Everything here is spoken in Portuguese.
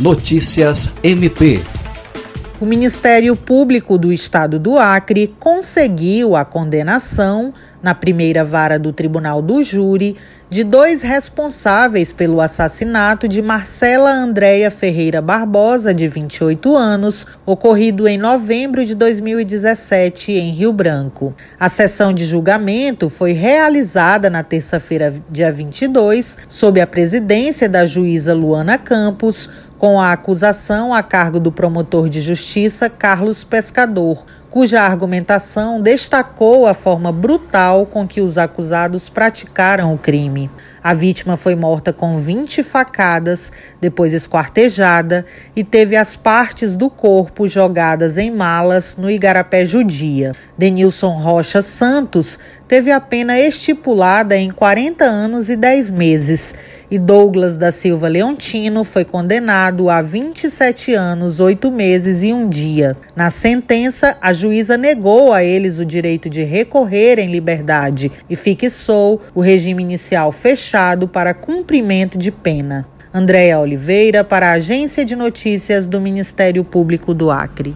Notícias MP. O Ministério Público do Estado do Acre conseguiu a condenação, na primeira vara do Tribunal do Júri, de dois responsáveis pelo assassinato de Marcela Andréia Ferreira Barbosa, de 28 anos, ocorrido em novembro de 2017 em Rio Branco. A sessão de julgamento foi realizada na terça-feira, dia 22, sob a presidência da juíza Luana Campos, com a acusação a cargo do promotor de justiça Carlos Pescador, cuja argumentação destacou a forma brutal com que os acusados praticaram o crime. A vítima foi morta com 20 facadas, depois esquartejada e teve as partes do corpo jogadas em malas no Igarapé Judia. Denilson Rocha Santos teve a pena estipulada em 40 anos e 10 meses e Douglas da Silva Leontino foi condenado a 27 anos, 8 meses e um dia. Na sentença, a juíza negou a eles o direito de recorrer em liberdade e fixou o regime inicial fechado para cumprimento de pena. Andréa Oliveira, para a Agência de Notícias do Ministério Público do Acre.